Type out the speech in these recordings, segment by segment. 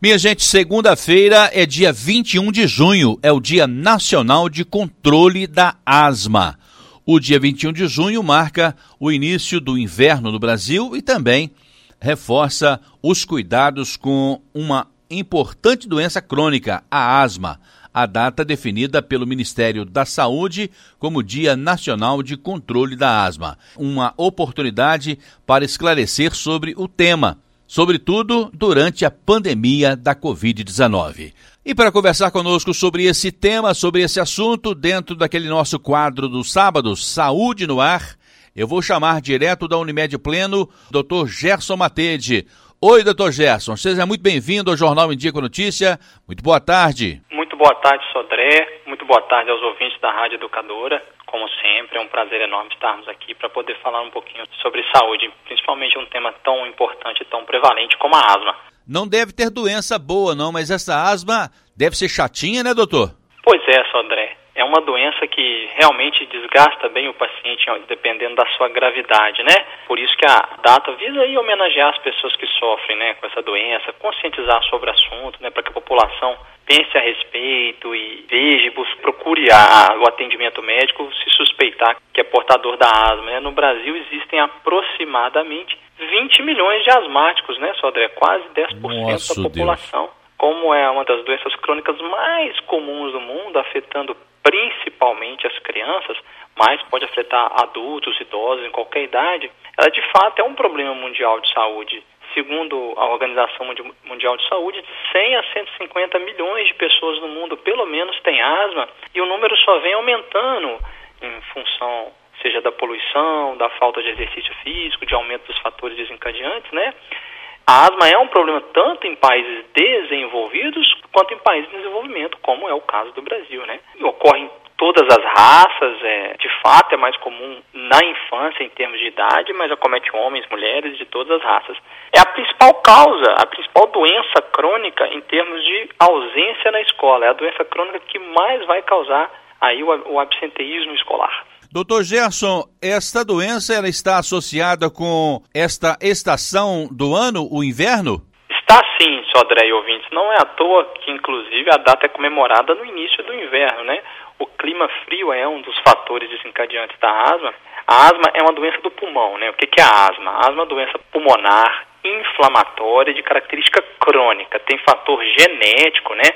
Minha gente, segunda-feira é dia 21 de junho, é o Dia Nacional de Controle da Asma. O dia 21 de junho marca o início do inverno no Brasil e também reforça os cuidados com uma importante doença crônica, a asma. A data definida pelo Ministério da Saúde como Dia Nacional de Controle da Asma. Uma oportunidade para esclarecer sobre o tema sobretudo durante a pandemia da Covid-19. E para conversar conosco sobre esse tema, sobre esse assunto, dentro daquele nosso quadro do sábado, Saúde no Ar, eu vou chamar direto da Unimed Pleno, Dr. Gerson Matede. Oi, doutor Gerson, seja muito bem-vindo ao Jornal com Notícia. Muito boa tarde. Muito boa tarde, Sodré. Muito boa tarde aos ouvintes da Rádio Educadora. Como sempre, é um prazer enorme estarmos aqui para poder falar um pouquinho sobre saúde, principalmente um tema tão importante e tão prevalente como a asma. Não deve ter doença boa, não, mas essa asma deve ser chatinha, né, doutor? Pois é, Sodré. É uma doença que realmente desgasta bem o paciente, dependendo da sua gravidade, né? Por isso que a data visa aí homenagear as pessoas que sofrem, né, com essa doença, conscientizar sobre o assunto, né, para que a população pense a respeito e veja, procure a, o atendimento médico se suspeitar que é portador da asma. Né? No Brasil existem aproximadamente 20 milhões de asmáticos, né, Sodré? Quase 10% Nossa, da população. Deus. Como é uma das doenças crônicas mais comuns do mundo, afetando principalmente as crianças, mas pode afetar adultos, idosos, em qualquer idade, ela de fato é um problema mundial de saúde segundo a Organização Mundial de Saúde, 100 a 150 milhões de pessoas no mundo, pelo menos, têm asma, e o número só vem aumentando em função, seja da poluição, da falta de exercício físico, de aumento dos fatores desencadeantes, né? A asma é um problema tanto em países desenvolvidos quanto em países em desenvolvimento, como é o caso do Brasil, né? E ocorre em todas as raças, é, de fato é mais comum na infância em termos de idade, mas acomete homens, mulheres de todas as raças. É a principal causa, a principal doença crônica em termos de ausência na escola. É a doença crônica que mais vai causar aí o, o absenteísmo escolar. Doutor Gerson, esta doença ela está associada com esta estação do ano, o inverno? Está sim, Sodré e ouvintes. Não é à toa que, inclusive, a data é comemorada no início do inverno, né? O clima frio é um dos fatores desencadeantes da asma. A asma é uma doença do pulmão, né? O que é a asma? A asma é uma doença pulmonar, inflamatória, de característica crônica. Tem fator genético, né?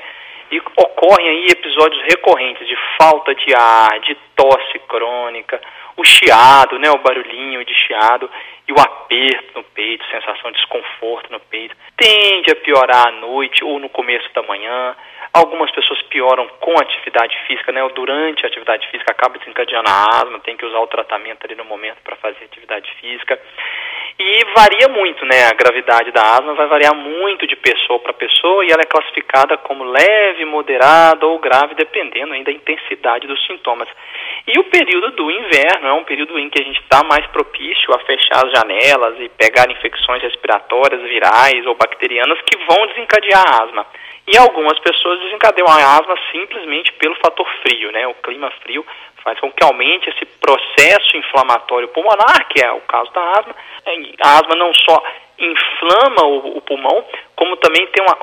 E ocorrem aí episódios recorrentes de falta de ar, de tosse crônica, o chiado, né, o barulhinho de chiado e o aperto no peito, sensação de desconforto no peito. Tende a piorar à noite ou no começo da manhã. Algumas pessoas pioram com atividade física, né? Ou durante a atividade física acaba desencadeando a asma, tem que usar o tratamento ali no momento para fazer atividade física. E varia muito, né? A gravidade da asma vai variar muito de pessoa para pessoa e ela é classificada como leve, moderada ou grave, dependendo ainda da intensidade dos sintomas. E o período do inverno é um período em que a gente está mais propício a fechar as janelas e pegar infecções respiratórias, virais ou bacterianas que vão desencadear a asma. E algumas pessoas desencadeiam a asma simplesmente pelo fator frio, né? O clima frio faz com que aumente esse processo inflamatório pulmonar, que é o caso da asma. A asma não só inflama o, o pulmão, como também tem uma,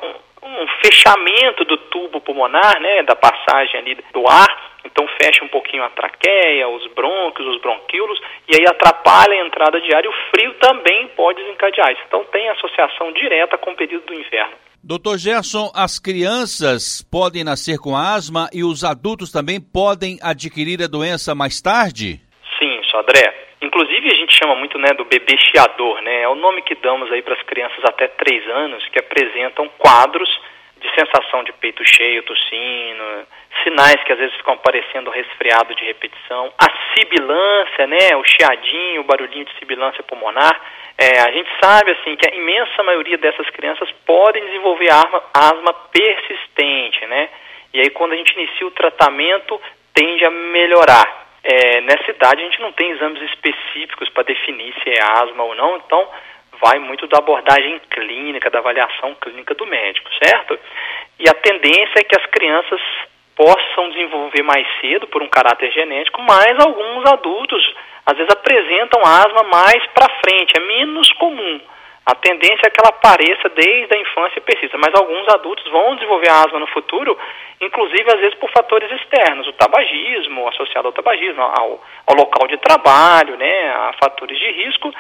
um, fechamento do tubo pulmonar, né? Da passagem ali do ar. Então fecha um pouquinho a traqueia, os brônquios, os bronquíolos, e aí atrapalha a entrada de ar e o frio também pode desencadear isso. Então tem associação direta com o período do inverno. Doutor Gerson, as crianças podem nascer com asma e os adultos também podem adquirir a doença mais tarde? Sim, Sodré. Inclusive a gente chama muito né, do bebê chiador, né? É o nome que damos aí para as crianças até 3 anos que apresentam quadros de sensação de peito cheio, tossindo, sinais que às vezes ficam aparecendo resfriado de repetição, a sibilância, né, o chiadinho, o barulhinho de sibilância pulmonar. É, a gente sabe assim que a imensa maioria dessas crianças podem desenvolver asma, asma persistente, né? E aí quando a gente inicia o tratamento tende a melhorar. É, nessa idade a gente não tem exames específicos para definir se é asma ou não, então vai muito da abordagem clínica, da avaliação clínica do médico, certo? E a tendência é que as crianças possam desenvolver mais cedo por um caráter genético, mas alguns adultos às vezes apresentam asma mais para frente, é menos comum. A tendência é que ela apareça desde a infância e persista, mas alguns adultos vão desenvolver a asma no futuro, inclusive às vezes por fatores externos, o tabagismo, associado ao tabagismo, ao, ao local de trabalho, né, a fatores de risco,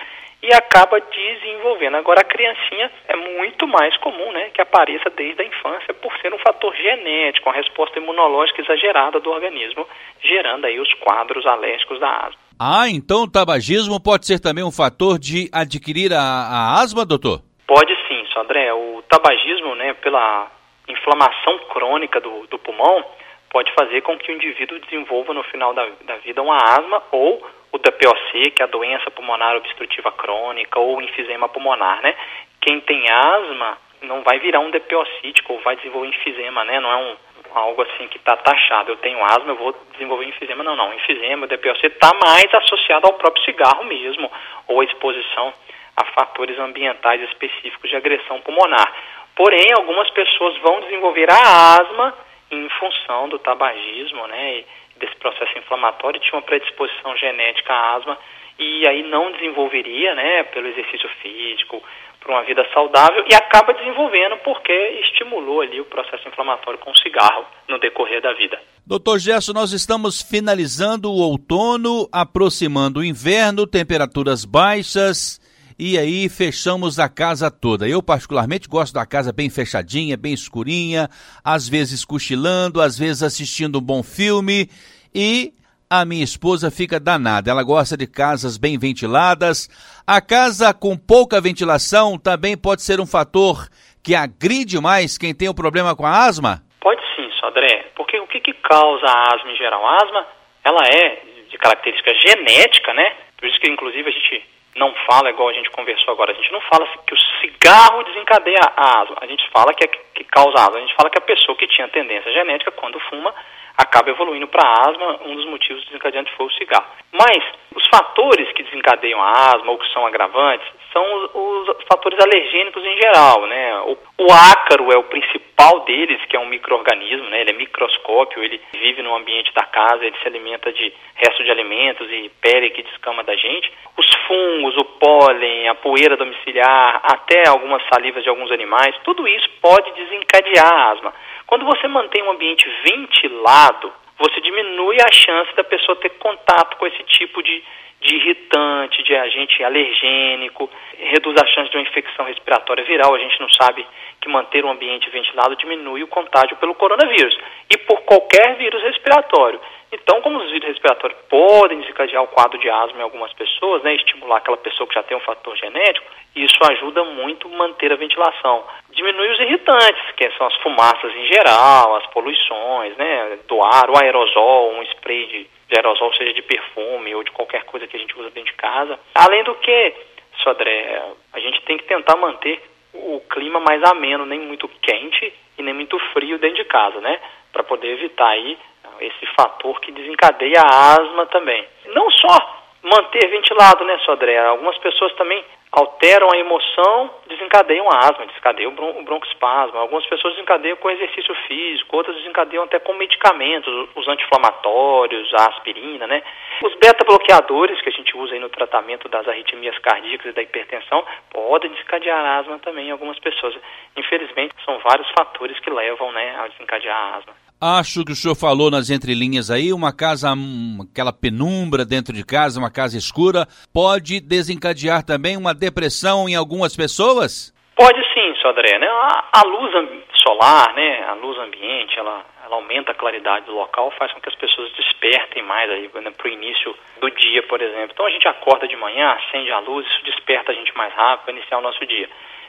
e acaba desenvolvendo. Agora, a criancinha é muito mais comum né, que apareça desde a infância por ser um fator genético, uma resposta imunológica exagerada do organismo, gerando aí os quadros alérgicos da asma. Ah, então o tabagismo pode ser também um fator de adquirir a, a asma, doutor? Pode sim, Sandré. O tabagismo, né, pela inflamação crônica do, do pulmão, pode fazer com que o indivíduo desenvolva no final da, da vida uma asma ou o DPOC, que é a doença pulmonar obstrutiva crônica, ou enfisema pulmonar, né? Quem tem asma não vai virar um DPOcítico ou vai desenvolver enfisema, né? Não é um, algo assim que está taxado. Eu tenho asma, eu vou desenvolver enfisema. Não, não. Enfisema, DPOC está mais associado ao próprio cigarro mesmo, ou a exposição a fatores ambientais específicos de agressão pulmonar. Porém, algumas pessoas vão desenvolver a asma em função do tabagismo, né? desse processo inflamatório tinha uma predisposição genética à asma e aí não desenvolveria, né, pelo exercício físico, por uma vida saudável e acaba desenvolvendo porque estimulou ali o processo inflamatório com o cigarro no decorrer da vida. Doutor Gerson, nós estamos finalizando o outono, aproximando o inverno, temperaturas baixas e aí fechamos a casa toda. Eu particularmente gosto da casa bem fechadinha, bem escurinha, às vezes cochilando, às vezes assistindo um bom filme e a minha esposa fica danada. Ela gosta de casas bem ventiladas. A casa com pouca ventilação também pode ser um fator que agride mais quem tem o um problema com a asma? Pode sim, Sodré. Porque o que, que causa a asma em geral? A asma, ela é de característica genética, né? Por isso que, inclusive, a gente não fala igual a gente conversou agora. A gente não fala que o cigarro desencadeia a asma. A gente fala que, é, que causa asma. A gente fala que a pessoa que tinha tendência genética, quando fuma, acaba evoluindo para asma. Um dos motivos desencadeantes foi o cigarro. Mas os fatores que desencadeiam a asma ou que são agravantes são os, os fatores alergênicos em geral, né? O, o, ácaro é o principal deles, que é um microorganismo, né? Ele é microscópio, ele vive no ambiente da casa, ele se alimenta de restos de alimentos e pele que descama da gente. Os fungos, o pólen, a poeira domiciliar, até algumas salivas de alguns animais, tudo isso pode desencadear a asma. Quando você mantém um ambiente ventilado, você diminui a chance da pessoa ter contato com esse tipo de de irritante, de agente alergênico, reduz a chance de uma infecção respiratória viral. A gente não sabe que manter um ambiente ventilado diminui o contágio pelo coronavírus e por qualquer vírus respiratório. Então, como os vírus respiratórios podem desencadear o quadro de asma em algumas pessoas, né, estimular aquela pessoa que já tem um fator genético, isso ajuda muito manter a ventilação. Diminui os irritantes, que são as fumaças em geral, as poluições, né, do ar, o aerosol, um spray de, de aerosol, seja de perfume ou de qualquer coisa que a gente usa dentro de casa. Além do que, Sodré, a gente tem que tentar manter o clima mais ameno, nem muito quente e nem muito frio dentro de casa, né, para poder evitar aí esse fator que desencadeia a asma também. Não só manter ventilado, né, Sodré? Algumas pessoas também alteram a emoção, desencadeiam a asma, desencadeiam o broncoespasmo. Algumas pessoas desencadeiam com exercício físico, outras desencadeiam até com medicamentos, os anti-inflamatórios, a aspirina, né? Os beta-bloqueadores que a gente usa aí no tratamento das arritmias cardíacas e da hipertensão podem desencadear asma também em algumas pessoas. Infelizmente, são vários fatores que levam, né, a desencadear a asma. Acho que o senhor falou nas entrelinhas aí, uma casa, aquela penumbra dentro de casa, uma casa escura, pode desencadear também uma depressão em algumas pessoas? Pode sim, Sodré. Né? A, a, luz solar, né, a luz ambiente, ela, ela aumenta a claridade do local, faz com que as pessoas despertem mais aí né, para o início do dia, por exemplo. Então a gente acorda de manhã, acende a luz, isso desperta a gente mais rápido para iniciar o nosso dia.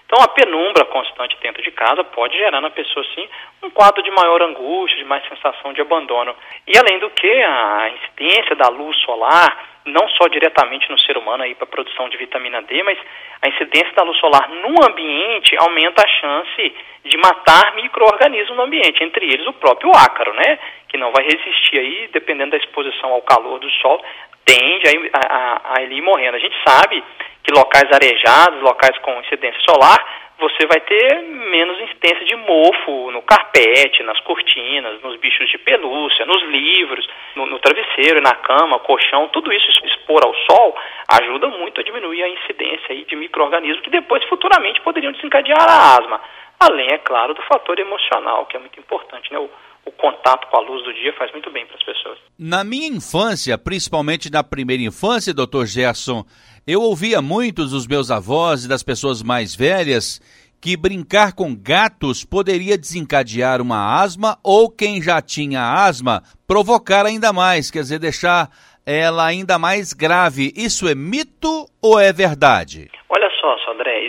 Então, a penumbra constante dentro de casa pode gerar na pessoa, sim, um quadro de maior angústia, de mais sensação de abandono. E, além do que, a incidência da luz solar, não só diretamente no ser humano para a produção de vitamina D, mas a incidência da luz solar no ambiente aumenta a chance de matar micro-organismos no ambiente, entre eles o próprio ácaro, né? Que não vai resistir aí, dependendo da exposição ao calor do sol, tende a, a, a ele ir morrendo. A gente sabe que locais arejados, locais com incidência solar, você vai ter menos incidência de mofo no carpete, nas cortinas, nos bichos de pelúcia, nos livros, no, no travesseiro, na cama, colchão, tudo isso expor ao sol ajuda muito a diminuir a incidência de micro-organismos que depois futuramente poderiam desencadear a asma. Além, é claro, do fator emocional, que é muito importante, né? O, o contato com a luz do dia faz muito bem para as pessoas. Na minha infância, principalmente na primeira infância, doutor Gerson, eu ouvia muitos dos meus avós e das pessoas mais velhas que brincar com gatos poderia desencadear uma asma ou quem já tinha asma provocar ainda mais, quer dizer, deixar ela ainda mais grave. Isso é mito ou é verdade? Olha só, Sodré,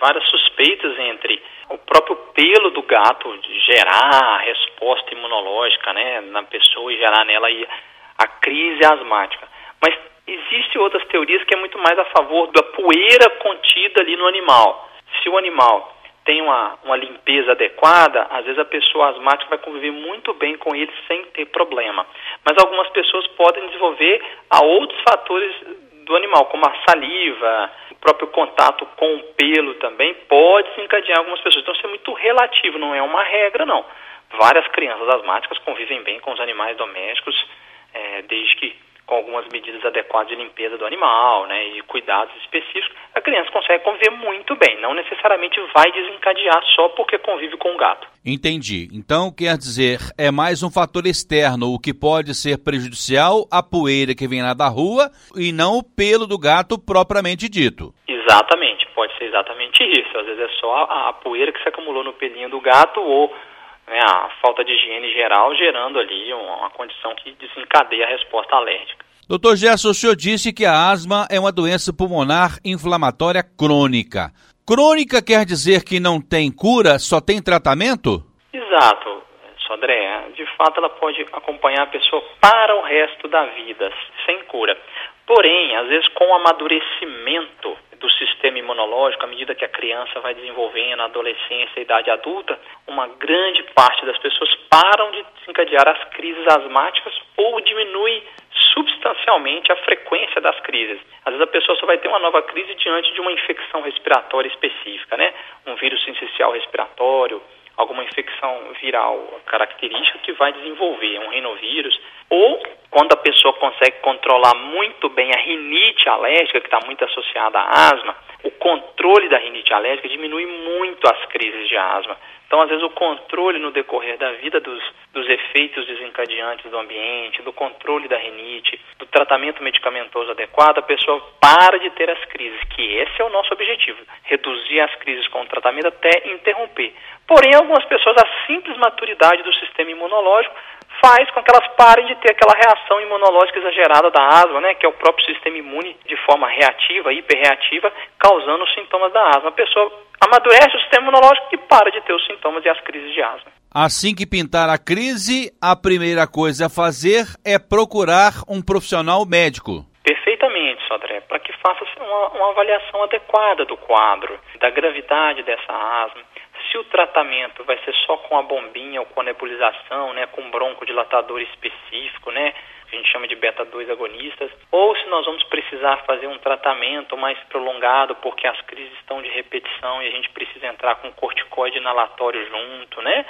várias suspeitas entre o próprio pelo do gato gerar a resposta imunológica, né, na pessoa e gerar nela a crise asmática. Mas Existem outras teorias que é muito mais a favor da poeira contida ali no animal. Se o animal tem uma, uma limpeza adequada, às vezes a pessoa asmática vai conviver muito bem com ele sem ter problema. Mas algumas pessoas podem desenvolver a outros fatores do animal, como a saliva, o próprio contato com o pelo também pode desencadear algumas pessoas. Então isso é muito relativo, não é uma regra não. Várias crianças asmáticas convivem bem com os animais domésticos, é, desde que com algumas medidas adequadas de limpeza do animal, né, e cuidados específicos, a criança consegue conviver muito bem. Não necessariamente vai desencadear só porque convive com o gato. Entendi. Então, quer dizer, é mais um fator externo, o que pode ser prejudicial a poeira que vem lá da rua e não o pelo do gato propriamente dito. Exatamente, pode ser exatamente isso. Às vezes é só a, a poeira que se acumulou no pelinho do gato ou né, a falta de higiene geral, gerando ali uma condição que desencadeia a resposta alérgica. Doutor Gerson, o senhor disse que a asma é uma doença pulmonar inflamatória crônica. Crônica quer dizer que não tem cura, só tem tratamento? Exato, Sodré. De fato, ela pode acompanhar a pessoa para o resto da vida, sem cura. Porém, às vezes, com o amadurecimento do sistema imunológico, à medida que a criança vai desenvolvendo, a adolescência, a idade adulta, uma grande parte das pessoas param de desencadear as crises asmáticas ou diminui substancialmente a frequência das crises. Às vezes a pessoa só vai ter uma nova crise diante de uma infecção respiratória específica, né? Um vírus sincicial respiratório, alguma infecção viral característica que vai desenvolver um rinovírus, ou pessoa consegue controlar muito bem a rinite alérgica, que está muito associada à asma, o controle da rinite alérgica diminui muito as crises de asma. Então, às vezes, o controle no decorrer da vida dos, dos efeitos desencadeantes do ambiente, do controle da rinite, do tratamento medicamentoso adequado, a pessoa para de ter as crises, que esse é o nosso objetivo, reduzir as crises com o tratamento até interromper. Porém, algumas pessoas, a simples maturidade do sistema imunológico faz com que elas parem de ter aquela reação imunológica exagerada da asma, né, que é o próprio sistema imune de forma reativa, hiperreativa, causando os sintomas da asma. A pessoa amadurece o sistema imunológico e para de ter os sintomas e as crises de asma. Assim que pintar a crise, a primeira coisa a fazer é procurar um profissional médico. Perfeitamente, Sodré, para que faça uma, uma avaliação adequada do quadro, da gravidade dessa asma, se o tratamento vai ser só com a bombinha ou com a nebulização, né, com broncodilatador específico, né, que a gente chama de beta-2 agonistas, ou se nós vamos precisar fazer um tratamento mais prolongado porque as crises estão de repetição e a gente precisa entrar com corticoide inalatório junto, né?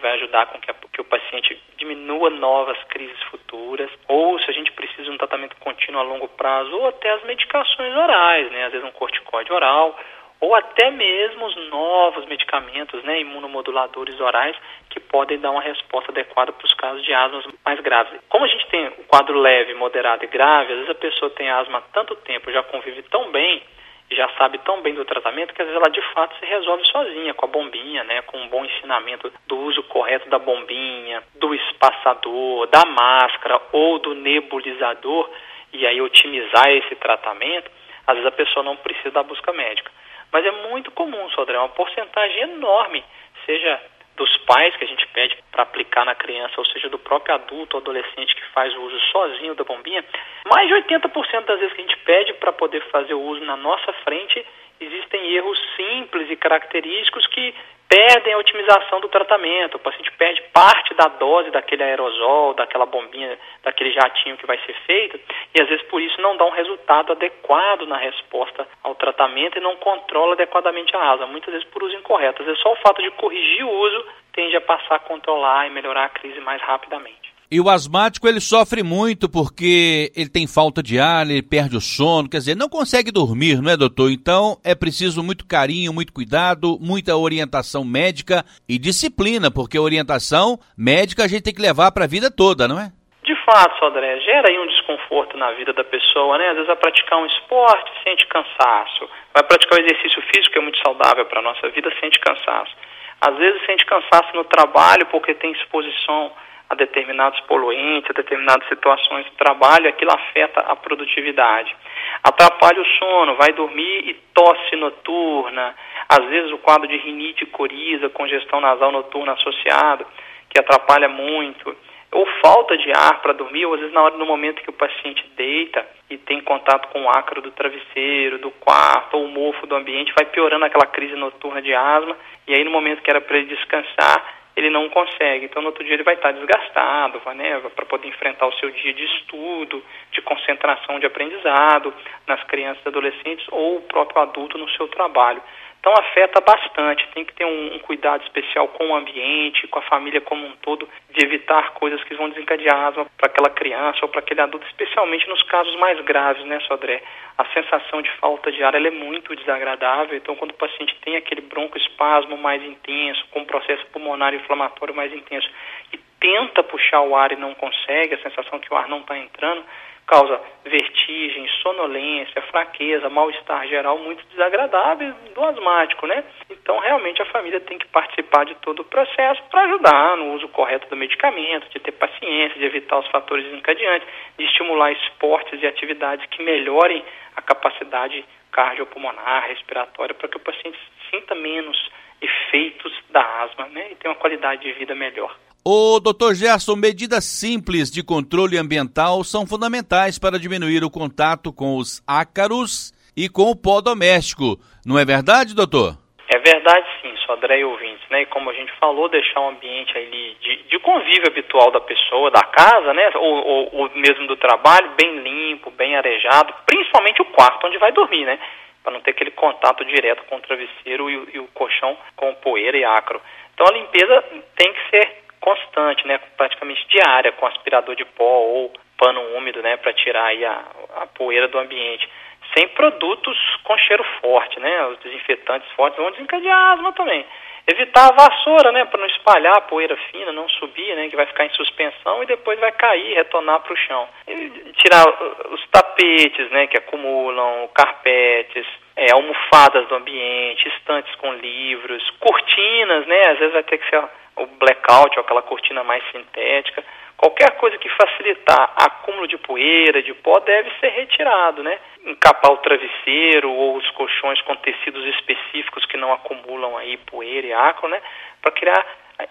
Vai ajudar com que, a, que o paciente diminua novas crises futuras, ou se a gente precisa de um tratamento contínuo a longo prazo, ou até as medicações orais, né? Às vezes um corticoide oral, ou até mesmo os novos medicamentos, né, imunomoduladores orais, que podem dar uma resposta adequada para os casos de asma mais graves. Como a gente tem o quadro leve, moderado e grave, às vezes a pessoa tem asma há tanto tempo, já convive tão bem, já sabe tão bem do tratamento que às vezes ela de fato se resolve sozinha com a bombinha, né, com um bom ensinamento do uso correto da bombinha, do espaçador, da máscara ou do nebulizador e aí otimizar esse tratamento, às vezes a pessoa não precisa da busca médica. Mas é muito comum, Sodré, uma porcentagem enorme, seja dos pais que a gente pede para aplicar na criança, ou seja, do próprio adulto ou adolescente que faz o uso sozinho da bombinha, mais de 80% das vezes que a gente pede para poder fazer o uso na nossa frente, existem erros simples e característicos que perdem a otimização do tratamento. O paciente perde parte da dose daquele aerosol, daquela bombinha, daquele jatinho que vai ser feito, e às vezes por isso não dá um resultado adequado na resposta ao tratamento e não controla adequadamente a asma, muitas vezes por uso incorreto. Às vezes só o fato de corrigir o uso tende a passar a controlar e melhorar a crise mais rapidamente. E o asmático ele sofre muito porque ele tem falta de ar, ele perde o sono, quer dizer, não consegue dormir, não é, doutor? Então é preciso muito carinho, muito cuidado, muita orientação médica e disciplina, porque orientação médica a gente tem que levar para a vida toda, não é? De fato, André, gera aí um desconforto na vida da pessoa, né? Às vezes vai praticar um esporte, sente cansaço. Vai praticar um exercício físico, que é muito saudável para a nossa vida, sente cansaço. Às vezes sente cansaço no trabalho porque tem exposição a determinados poluentes, a determinadas situações de trabalho, aquilo afeta a produtividade. Atrapalha o sono, vai dormir e tosse noturna, às vezes o quadro de rinite, coriza, congestão nasal noturna associado, que atrapalha muito, ou falta de ar para dormir, ou às vezes na hora no momento que o paciente deita e tem contato com o ácaro do travesseiro, do quarto, ou o mofo do ambiente, vai piorando aquela crise noturna de asma, e aí no momento que era para ele descansar, ele não consegue. Então, no outro dia ele vai estar desgastado, né, para poder enfrentar o seu dia de estudo, de concentração, de aprendizado nas crianças e adolescentes ou o próprio adulto no seu trabalho. Então afeta bastante, tem que ter um, um, cuidado especial com o ambiente, com a família como um todo, de evitar coisas que vão desencadear asma para aquela criança ou para aquele adulto, especialmente nos casos mais graves, né, Sodré? A sensação de falta de ar é muito desagradável, então quando o paciente tem aquele broncoespasmo mais intenso, com um processo pulmonar inflamatório mais intenso, e tenta puxar o ar e não consegue, a sensação que o ar não está entrando, causa vertigem, sonolência, fraqueza, mal-estar geral muito desagradável do asmático, né? Então, realmente, a família tem que participar de todo o processo para ajudar no uso correto do medicamento, de ter paciência, de evitar os fatores desencadeantes, de estimular esportes e atividades que melhorem a capacidade cardiopulmonar, respiratória, para que o paciente sinta menos efeitos da asma, né? E tenha uma qualidade de vida melhor. O Dr. Gerson, medidas simples de controle ambiental são fundamentais para diminuir o contato com os ácaros e com o pó doméstico. Não é verdade, doutor? É verdade sim, Sodré e ouvintes, né? E como a gente falou, deixar um ambiente ali de, de convívio habitual da pessoa, da casa, né? Ou, ou, ou, mesmo do trabalho, bem limpo, bem arejado, principalmente o quarto onde vai dormir, né? Para não ter aquele contato direto com o travesseiro e, e o colchão com poeira e acro. Então a limpeza tem que ser constante, né, praticamente diária, com aspirador de pó ou pano úmido, né, para tirar aí a, a poeira do ambiente. Sem produtos com cheiro forte, né, os desinfetantes fortes vão desencadear asma também. Evitar a vassoura, né, para não espalhar a poeira fina, não subir, né, que vai ficar em suspensão e depois vai cair, retornar para o chão. E tirar os tapetes, né, que acumulam, carpetes, é, almofadas do ambiente, estantes com livros, cortinas, né, às vezes vai ter que ser o blackout, ou aquela cortina mais sintética, qualquer coisa que facilitar acúmulo de poeira, de pó, deve ser retirado, né? Encapar o travesseiro ou os colchões com tecidos específicos que não acumulam aí poeira e acro, né? Para criar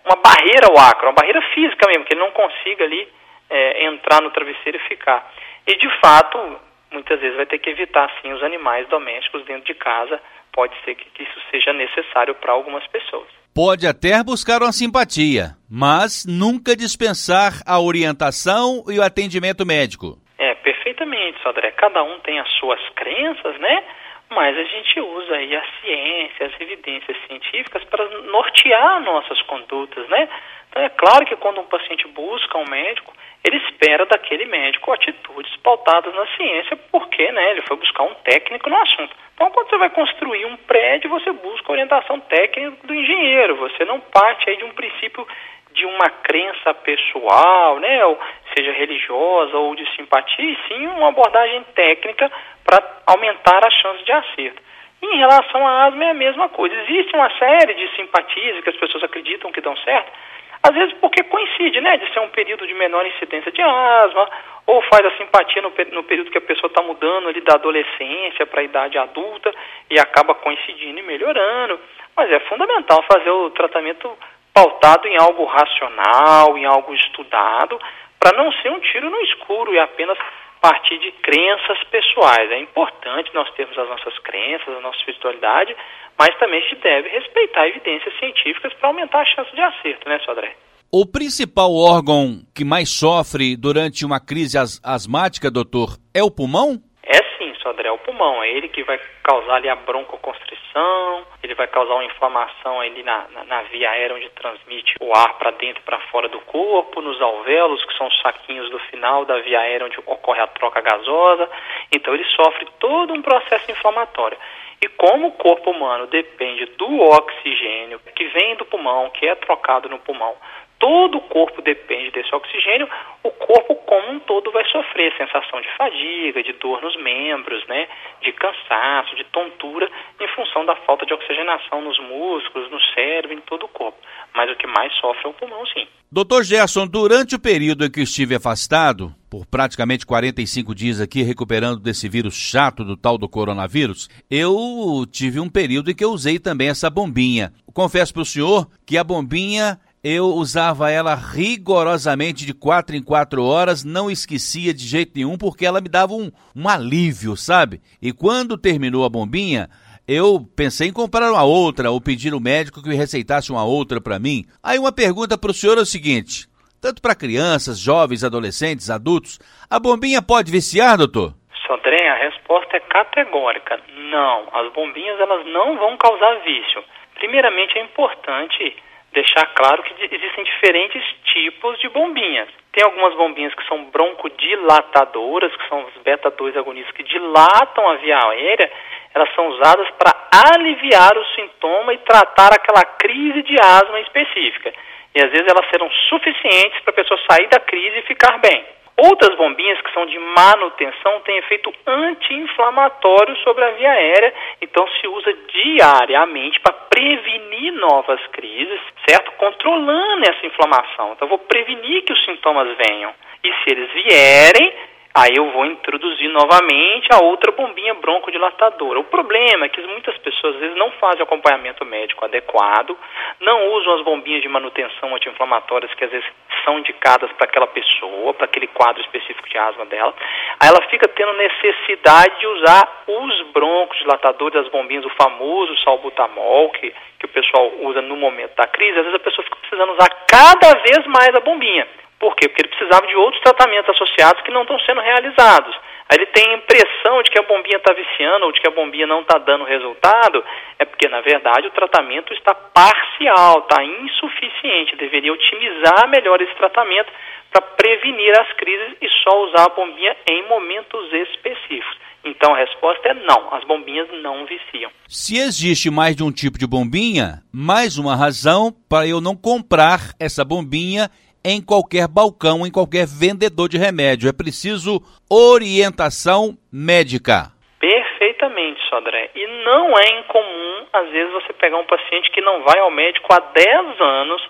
uma barreira ao acro, uma barreira física mesmo, que ele não consiga ali é, entrar no travesseiro e ficar. E de fato, muitas vezes vai ter que evitar sim os animais domésticos dentro de casa, pode ser que isso seja necessário para algumas pessoas. Pode até buscar uma simpatia, mas nunca dispensar a orientação e o atendimento médico. É, perfeitamente, Sodré. Cada um tem as suas crenças, né? Mas a gente usa aí a ciência, as evidências científicas para nortear nossas condutas, né? Então é claro que quando um paciente busca um médico, ele espera daquele médico atitudes pautadas na ciência, porque né, ele foi buscar um técnico no assunto. Então, quando você vai construir um prédio, você busca orientação técnica do engenheiro. Você não parte aí de um princípio de uma crença pessoal, né, ou seja religiosa ou de simpatia, e sim uma abordagem técnica para aumentar a chance de acerto. Em relação à asma é a mesma coisa. Existe uma série de simpatias que as pessoas acreditam que dão certo, às vezes porque coincide, né, de ser um período de menor incidência de asma, ou faz a simpatia no, no período que a pessoa está mudando ali da adolescência para a idade adulta e acaba coincidindo e melhorando. Mas é fundamental fazer o tratamento pautado em algo racional, em algo estudado, para não ser um tiro no escuro e apenas partir de crenças pessoais. É importante nós termos as nossas crenças, a nossa espiritualidade, mas também se deve respeitar evidências científicas para aumentar a chance de acerto, né, Sodré? O principal órgão que mais sofre durante uma crise as asmática, doutor, é o pulmão? É sim, Sodré, é o pulmão. É ele que vai causar ali a broncoconstrição, ele vai causar uma inflamação ali na, na, na via aérea onde transmite o ar para dentro e para fora do corpo, nos alvéolos, que são os saquinhos do final da via aérea onde ocorre a troca gasosa. Então ele sofre todo um processo inflamatório. E como o corpo humano depende do oxigênio que vem do pulmão, que é trocado no pulmão, todo o corpo depende desse oxigênio, o corpo como um todo vai sofrer sensação de fadiga, de dor nos membros, né, de cansaço, de tontura, em função da falta de oxigenação nos músculos, no cérebro, em todo o corpo. Mas o que mais sofre é o pulmão, sim. Doutor Gerson, durante o período em que estive afastado, por praticamente 45 dias aqui, recuperando desse vírus chato do tal do coronavírus, eu tive um período em que eu usei também essa bombinha. Confesso para o senhor que a bombinha eu usava ela rigorosamente de quatro em quatro horas, não esquecia de jeito nenhum, porque ela me dava um, um alívio, sabe? E quando terminou a bombinha, eu pensei em comprar uma outra ou pedir ao médico que me receitasse uma outra para mim. Aí uma pergunta para o senhor é o seguinte: tanto para crianças, jovens, adolescentes, adultos, a bombinha pode viciar, doutor? Sodré, a resposta é categórica. Não, as bombinhas elas não vão causar vício. Primeiramente é importante deixar claro que existem diferentes tipos de bombinhas. Tem algumas bombinhas que são broncodilatadoras, que são os beta-2 agonistas que dilatam a via aérea, elas são usadas para aliviar o sintoma e tratar aquela crise de asma específica. E às vezes elas serão suficientes para a pessoa sair da crise e ficar bem. Outras bombinhas que são de manutenção têm efeito anti-inflamatório sobre a via aérea, então se usa diariamente para prevenir novas crises, certo? Controlando essa inflamação. Então, vou prevenir que os sintomas venham. E se eles vierem, Aí eu vou introduzir novamente a outra bombinha broncodilatadora. O problema é que muitas pessoas às vezes não fazem acompanhamento médico adequado, não usam as bombinhas de manutenção anti-inflamatórias que às vezes são indicadas para aquela pessoa, para aquele quadro específico de asma dela. Aí ela fica tendo necessidade de usar os broncodilatadores, as bombinhas, o famoso salbutamol, que, que o pessoal usa no momento da crise. Às vezes a pessoa fica precisando usar cada vez mais a bombinha. Por quê? Porque ele precisava de outros tratamentos associados que não estão sendo realizados. Aí ele tem a impressão de que a bombinha está viciando ou de que a bombinha não está dando resultado, é porque, na verdade, o tratamento está parcial, está insuficiente. Deveria otimizar melhor esse tratamento para prevenir as crises e só usar a bombinha em momentos específicos. Então a resposta é não, as bombinhas não viciam. Se existe mais de um tipo de bombinha, mais uma razão para eu não comprar essa bombinha em qualquer balcão, em qualquer vendedor de remédio. É preciso orientação médica. Perfeitamente, Sodré. E não é incomum, às vezes, você pegar um paciente que não vai ao médico há 10 anos,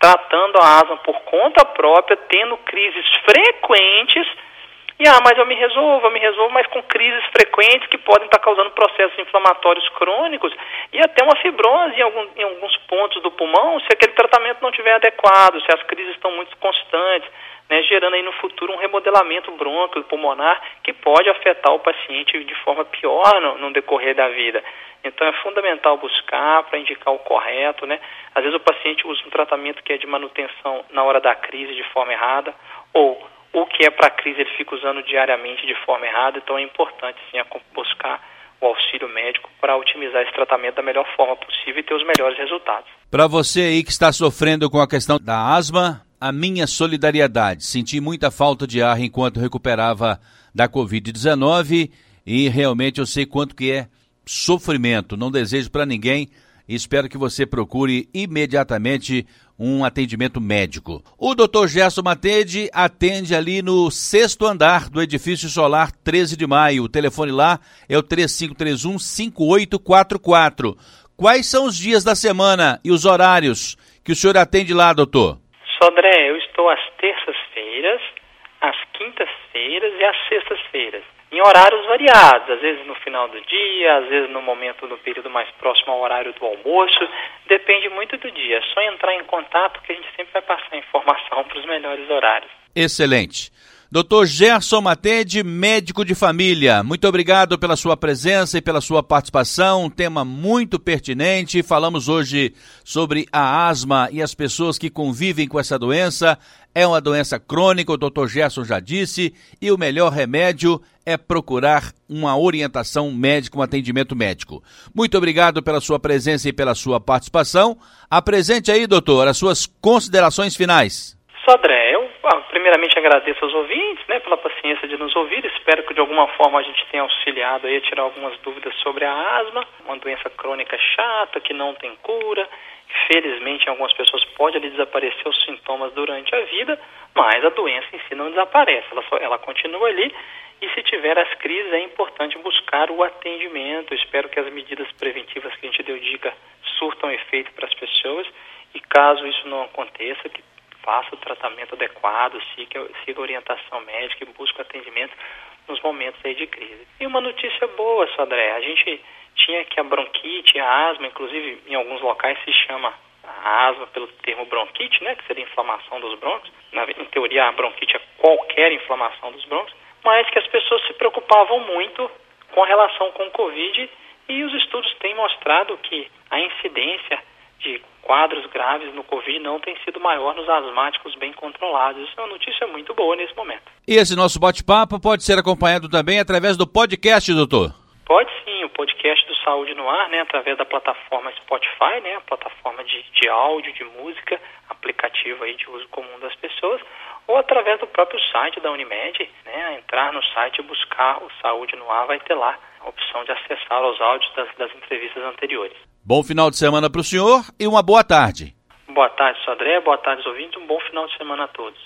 tratando a asma por conta própria, tendo crises frequentes e ah, mas eu me resolvo, eu me resolvo, mas com crises frequentes que podem estar causando processos inflamatórios crônicos e até uma fibrose em, algum, em alguns pontos do pulmão, se aquele tratamento não estiver adequado, se as crises estão muito constantes, né, gerando aí no futuro um remodelamento bronco pulmonar que pode afetar o paciente de forma pior no, no decorrer da vida. Então é fundamental buscar para indicar o correto, né? Às vezes o paciente usa um tratamento que é de manutenção na hora da crise de forma errada ou o que é para a crise ele fica usando diariamente de forma errada, então é importante sim buscar o auxílio médico para otimizar esse tratamento da melhor forma possível e ter os melhores resultados. Para você aí que está sofrendo com a questão da asma, a minha solidariedade. Senti muita falta de ar enquanto recuperava da Covid-19 e realmente eu sei quanto que é sofrimento. Não desejo para ninguém espero que você procure imediatamente um atendimento médico. O Dr. Gerson Matede atende ali no sexto andar do edifício solar 13 de maio. O telefone lá é o 3531 5844. Quais são os dias da semana e os horários que o senhor atende lá, doutor? Sodré, eu estou às terças-feiras, às quintas-feiras e às sextas-feiras em horários variados, às vezes no final do dia, às vezes no momento do período mais próximo ao horário do almoço, depende muito do dia. É só entrar em contato que a gente sempre vai passar informação para os melhores horários. Excelente. Doutor Gerson Matede, médico de família, muito obrigado pela sua presença e pela sua participação. Um tema muito pertinente. Falamos hoje sobre a asma e as pessoas que convivem com essa doença. É uma doença crônica, o doutor Gerson já disse, e o melhor remédio é procurar uma orientação médica, um atendimento médico. Muito obrigado pela sua presença e pela sua participação. Apresente aí, doutor, as suas considerações finais. Sodré, eu ah, primeiramente agradeço aos ouvintes né, pela paciência de nos ouvir. Espero que de alguma forma a gente tenha auxiliado aí a tirar algumas dúvidas sobre a asma, uma doença crônica chata que não tem cura. Felizmente, em algumas pessoas pode ali desaparecer os sintomas durante a vida, mas a doença em si não desaparece, ela, só, ela continua ali. E se tiver as crises, é importante buscar o atendimento. espero que as medidas preventivas que a gente deu dica surtam efeito para as pessoas. E caso isso não aconteça, que faça o tratamento adequado, siga, siga orientação médica e busque atendimento nos momentos aí de crise. E uma notícia boa, Sodré, a gente tinha que a bronquite, a asma, inclusive em alguns locais se chama a asma pelo termo bronquite, né, que seria inflamação dos brônquios. Na, em teoria, a bronquite é qualquer inflamação dos brônquios, mas que as pessoas se preocupavam muito com a relação com o Covid e os estudos têm mostrado que a incidência de quadros graves no Covid não tem sido maior nos asmáticos bem controlados. Isso é uma notícia muito boa nesse momento. E esse nosso bate-papo pode ser acompanhado também através do podcast, doutor? Pode sim, o podcast do Saúde no Ar, né, através da plataforma Spotify, né, a plataforma de, de áudio, de música, aplicativo aí de uso comum das pessoas, ou através do próprio site da Unimed, né, entrar no site e buscar o Saúde no Ar, vai ter lá a opção de acessar os áudios das, das entrevistas anteriores. Bom final de semana para o senhor e uma boa tarde. Boa tarde, Sodré. Boa tarde, ouvintes. Um bom final de semana a todos.